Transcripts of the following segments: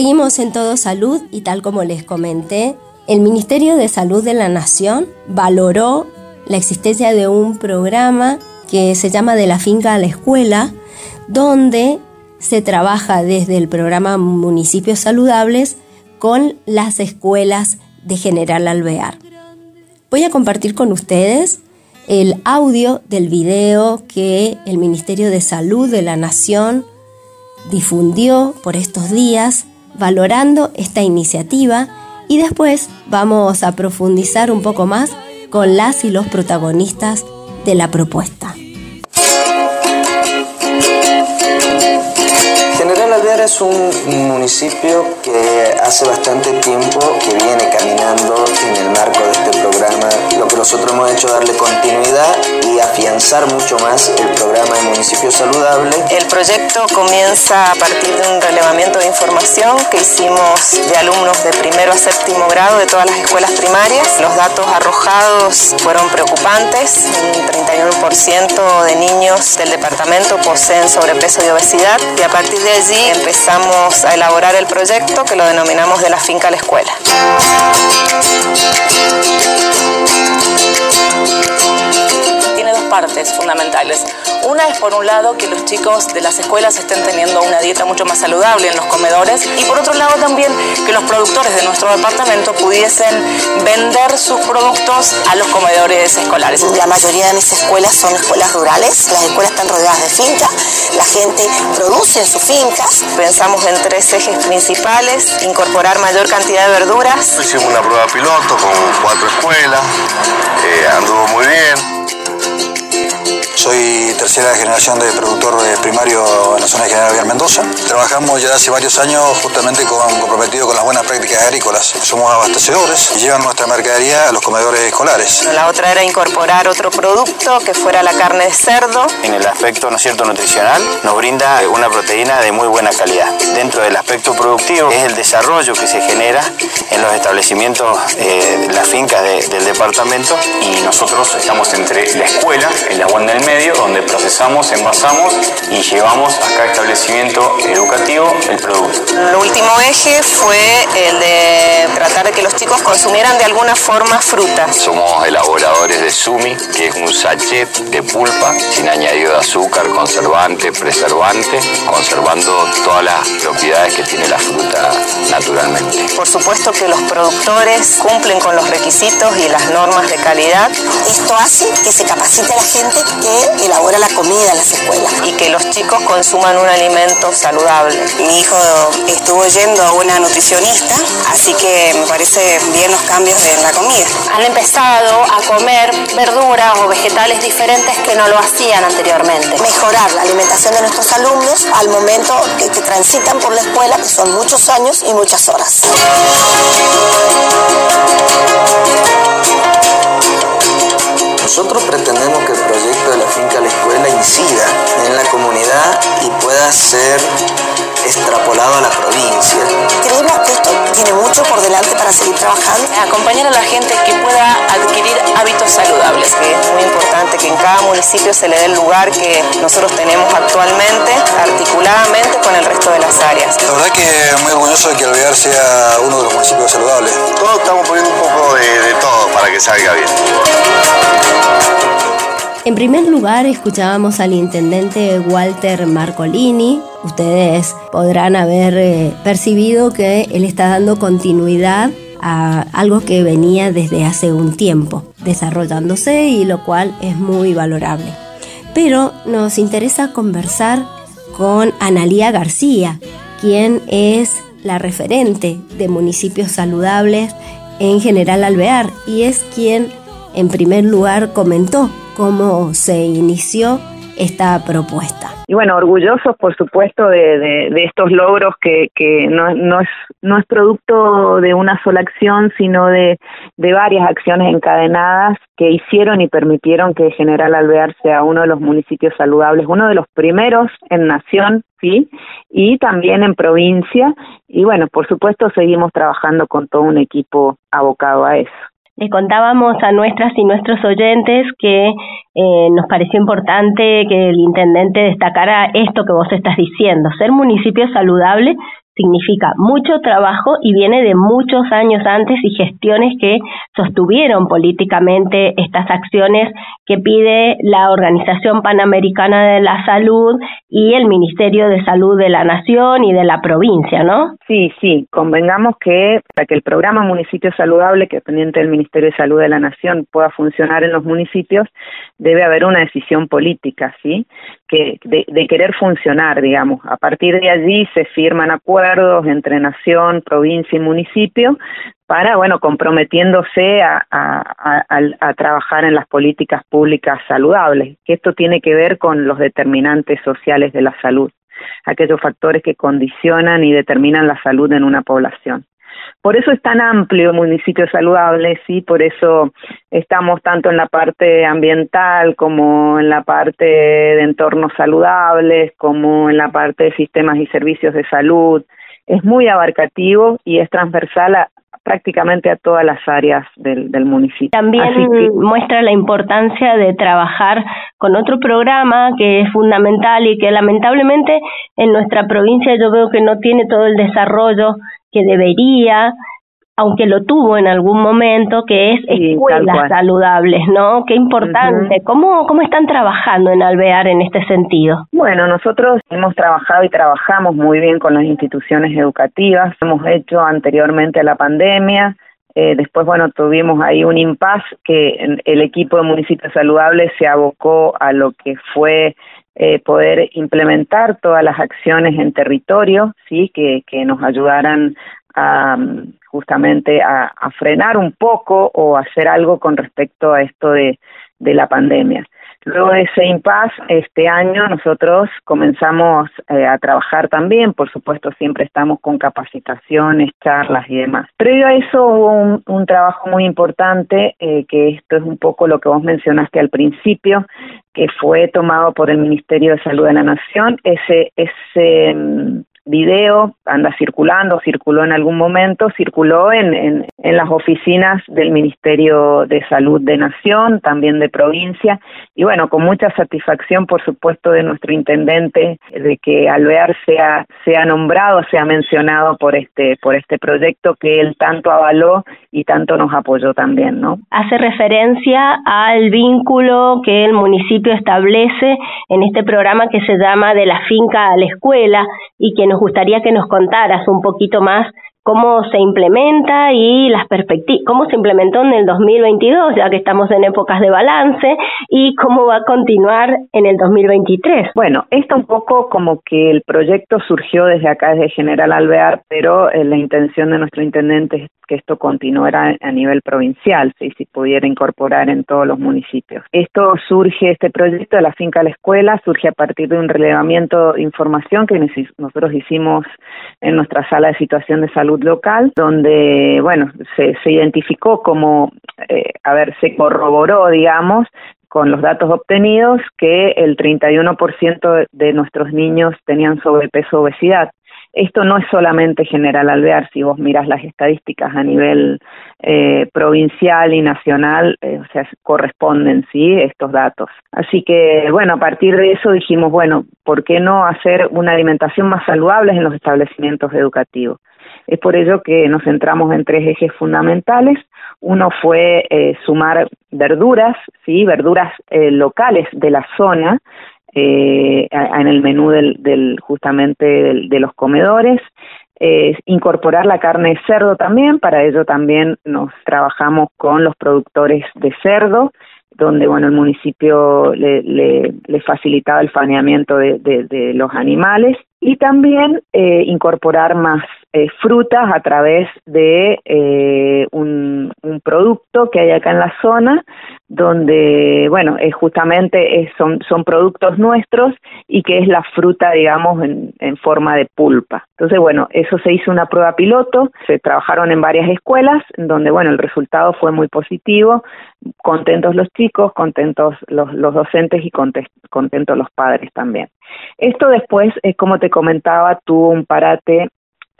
Seguimos en Todo Salud y tal como les comenté, el Ministerio de Salud de la Nación valoró la existencia de un programa que se llama De la finca a la escuela, donde se trabaja desde el programa Municipios Saludables con las escuelas de General Alvear. Voy a compartir con ustedes el audio del video que el Ministerio de Salud de la Nación difundió por estos días valorando esta iniciativa y después vamos a profundizar un poco más con las y los protagonistas de la propuesta. General Alvear es un municipio que hace bastante tiempo que viene caminando en el marco de este programa. Lo que nosotros hemos hecho es darle continuidad y afianzar mucho más el programa de municipio saludable. El proyecto comienza a partir de un relevamiento de información que hicimos de alumnos de primero a séptimo grado de todas las escuelas primarias. Los datos arrojados fueron preocupantes. Un 31% de niños del departamento poseen sobrepeso y obesidad y a partir de allí empezamos a elaborar el proyecto que lo denominamos de la finca a la escuela. Partes fundamentales. Una es por un lado que los chicos de las escuelas estén teniendo una dieta mucho más saludable en los comedores y por otro lado también que los productores de nuestro departamento pudiesen vender sus productos a los comedores escolares. La mayoría de mis escuelas son escuelas rurales, las escuelas están rodeadas de fincas, la gente produce en sus fincas. Pensamos en tres ejes principales, incorporar mayor cantidad de verduras. Hicimos una prueba piloto con cuatro escuelas, eh, anduvo muy bien. Soy tercera generación de productor primario en la zona de General Villar Mendoza. Trabajamos ya hace varios años justamente con, comprometido con las buenas prácticas agrícolas. Somos abastecedores y llevan nuestra mercadería a los comedores escolares. La otra era incorporar otro producto que fuera la carne de cerdo. En el aspecto ¿no es cierto? nutricional nos brinda una proteína de muy buena calidad. Dentro del aspecto productivo es el desarrollo que se genera en los establecimientos, eh, las fincas del departamento y nosotros estamos entre la escuela, el agua del medio, donde procesamos, envasamos y llevamos a cada establecimiento educativo el producto. El último eje fue el de tratar de que los chicos consumieran de alguna forma frutas. Somos elaboradores de Sumi, que es un sachet de pulpa sin añadido de azúcar, conservante, preservante, conservando todas las propiedades que tiene la fruta naturalmente. Por supuesto que los productores cumplen con los requisitos y las normas de calidad. Esto hace que se capacite a la gente que elabora la comida en las escuelas. Y que los chicos consuman un alimento saludable. Mi hijo estuvo yendo a una nutricionista, así que me parece bien los cambios en la comida. Han empezado a comer verduras o vegetales diferentes que no lo hacían anteriormente. Mejorar la alimentación de nuestros alumnos al momento que, que transitan por la escuela, que son muchos años y muchas horas. Nosotros pretendemos que el proyecto de la finca la escuela incida en la comunidad y pueda ser extrapolado a la provincia. Creemos que esto tiene mucho por delante para seguir trabajando. Acompañar a la gente que pueda adquirir hábitos saludables, que es muy importante que en cada municipio se le dé el lugar que nosotros tenemos actualmente, articuladamente con el resto de las áreas. La verdad que muy orgulloso de que Alvear sea uno de los municipios saludables. Todos estamos poniendo un poco de, de todo para que salga bien. En primer lugar, escuchábamos al intendente Walter Marcolini. Ustedes podrán haber eh, percibido que él está dando continuidad a algo que venía desde hace un tiempo desarrollándose y lo cual es muy valorable. Pero nos interesa conversar con Analía García, quien es la referente de municipios saludables en General Alvear y es quien en primer lugar comentó cómo se inició esta propuesta. Y bueno, orgullosos por supuesto de, de, de estos logros que, que no, no, es, no es producto de una sola acción, sino de, de varias acciones encadenadas que hicieron y permitieron que General Alvear sea uno de los municipios saludables, uno de los primeros en nación, sí, y también en provincia. Y bueno, por supuesto seguimos trabajando con todo un equipo abocado a eso. Le contábamos a nuestras y nuestros oyentes que eh, nos pareció importante que el intendente destacara esto que vos estás diciendo. Ser municipio saludable significa mucho trabajo y viene de muchos años antes y gestiones que sostuvieron políticamente estas acciones que pide la Organización Panamericana de la Salud y el Ministerio de Salud de la Nación y de la provincia, ¿no? Sí, sí, convengamos que para que el programa Municipio Saludable, que dependiente del Ministerio de Salud de la Nación, pueda funcionar en los municipios, debe haber una decisión política, ¿sí? Que de, de querer funcionar, digamos. A partir de allí se firman acuerdos entre nación, provincia y municipio para, bueno, comprometiéndose a, a, trabajar en las políticas públicas saludables, que esto tiene que ver con los determinantes sociales de la salud, aquellos factores que condicionan y determinan la salud en una población. Por eso es tan amplio municipio saludable, sí, por eso estamos tanto en la parte ambiental como en la parte de entornos saludables, como en la parte de sistemas y servicios de salud. Es muy abarcativo y es transversal a, prácticamente a todas las áreas del, del municipio. También muestra la importancia de trabajar con otro programa que es fundamental y que lamentablemente en nuestra provincia yo veo que no tiene todo el desarrollo que debería aunque lo tuvo en algún momento, que es escuelas saludables, ¿no? Qué importante. ¿Cómo, ¿Cómo están trabajando en Alvear en este sentido? Bueno, nosotros hemos trabajado y trabajamos muy bien con las instituciones educativas. Hemos hecho anteriormente a la pandemia. Eh, después, bueno, tuvimos ahí un impas que el equipo de municipios saludables se abocó a lo que fue eh, poder implementar todas las acciones en territorio, sí, que, que nos ayudaran a, justamente a, frenar un poco o hacer algo con respecto a esto de, de la pandemia. Luego de ese impasse, este año nosotros comenzamos eh, a trabajar también, por supuesto siempre estamos con capacitaciones, charlas y demás. Previo a eso hubo un, trabajo muy importante, eh, que esto es un poco lo que vos mencionaste al principio, que fue tomado por el Ministerio de Salud de la Nación, ese, ese mm, video anda circulando, circuló en algún momento, circuló en, en, en, las oficinas del Ministerio de Salud de Nación, también de provincia, y bueno, con mucha satisfacción, por supuesto, de nuestro intendente, de que Alvear sea, sea nombrado, sea mencionado por este, por este proyecto que él tanto avaló y tanto nos apoyó también, ¿no? Hace referencia al vínculo que el municipio establece en este programa que se llama de la finca a la escuela y que nos gustaría que nos contaras un poquito más cómo se implementa y las perspectivas, cómo se implementó en el 2022, ya que estamos en épocas de balance, y cómo va a continuar en el 2023. Bueno, esto un poco como que el proyecto surgió desde acá, desde General Alvear, pero eh, la intención de nuestro intendente es que esto continuara a nivel provincial, si si pudiera incorporar en todos los municipios. Esto surge, este proyecto de la finca a la escuela, surge a partir de un relevamiento de información que nosotros hicimos en nuestra sala de situación de salud local, donde, bueno, se, se identificó como, eh, a ver, se corroboró, digamos, con los datos obtenidos que el 31% de nuestros niños tenían sobrepeso obesidad. Esto no es solamente general alvear, si vos miras las estadísticas a nivel eh, provincial y nacional, eh, o sea, corresponden, ¿sí? Estos datos. Así que, bueno, a partir de eso dijimos, bueno, ¿por qué no hacer una alimentación más saludable en los establecimientos educativos? Es por ello que nos centramos en tres ejes fundamentales. Uno fue eh, sumar verduras, sí, verduras locales de la zona, eh, en el menú del, del justamente de los comedores. Eh, incorporar la carne de cerdo también, para ello también nos trabajamos con los productores de cerdo, donde bueno el municipio le, le, facilitaba el faneamiento de, de, los animales y también eh, incorporar más eh, frutas a través de eh, un, producto que hay acá en la zona donde, bueno, es justamente son, son productos nuestros y que es la fruta, digamos, en, en forma de pulpa. Entonces, bueno, eso se hizo una prueba piloto, se trabajaron en varias escuelas, donde, bueno, el resultado fue muy positivo, contentos los chicos, contentos los, los docentes y contentos los padres también. Esto después, es como te comentaba, tuvo un parate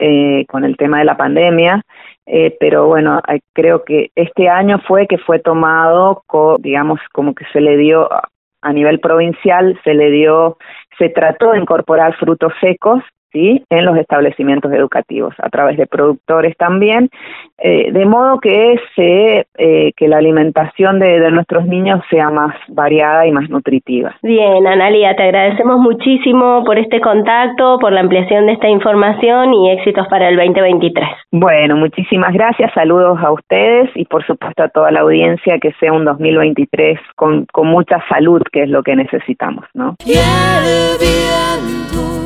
eh, con el tema de la pandemia, eh, pero bueno, eh, creo que este año fue que fue tomado, digamos, como que se le dio a nivel provincial, se le dio, se trató de incorporar frutos secos ¿sí? en los establecimientos educativos, a través de productores también, eh, de modo que, se, eh, que la alimentación de, de, nuestros niños sea más variada y más nutritiva. Bien, Analia, te agradecemos muchísimo por este contacto, por la ampliación de esta información y éxitos para el 2023. Bueno, muchísimas gracias, saludos a ustedes y por supuesto a toda la audiencia, que sea un 2023 con, con mucha salud, que es lo que necesitamos, ¿no? Y el viento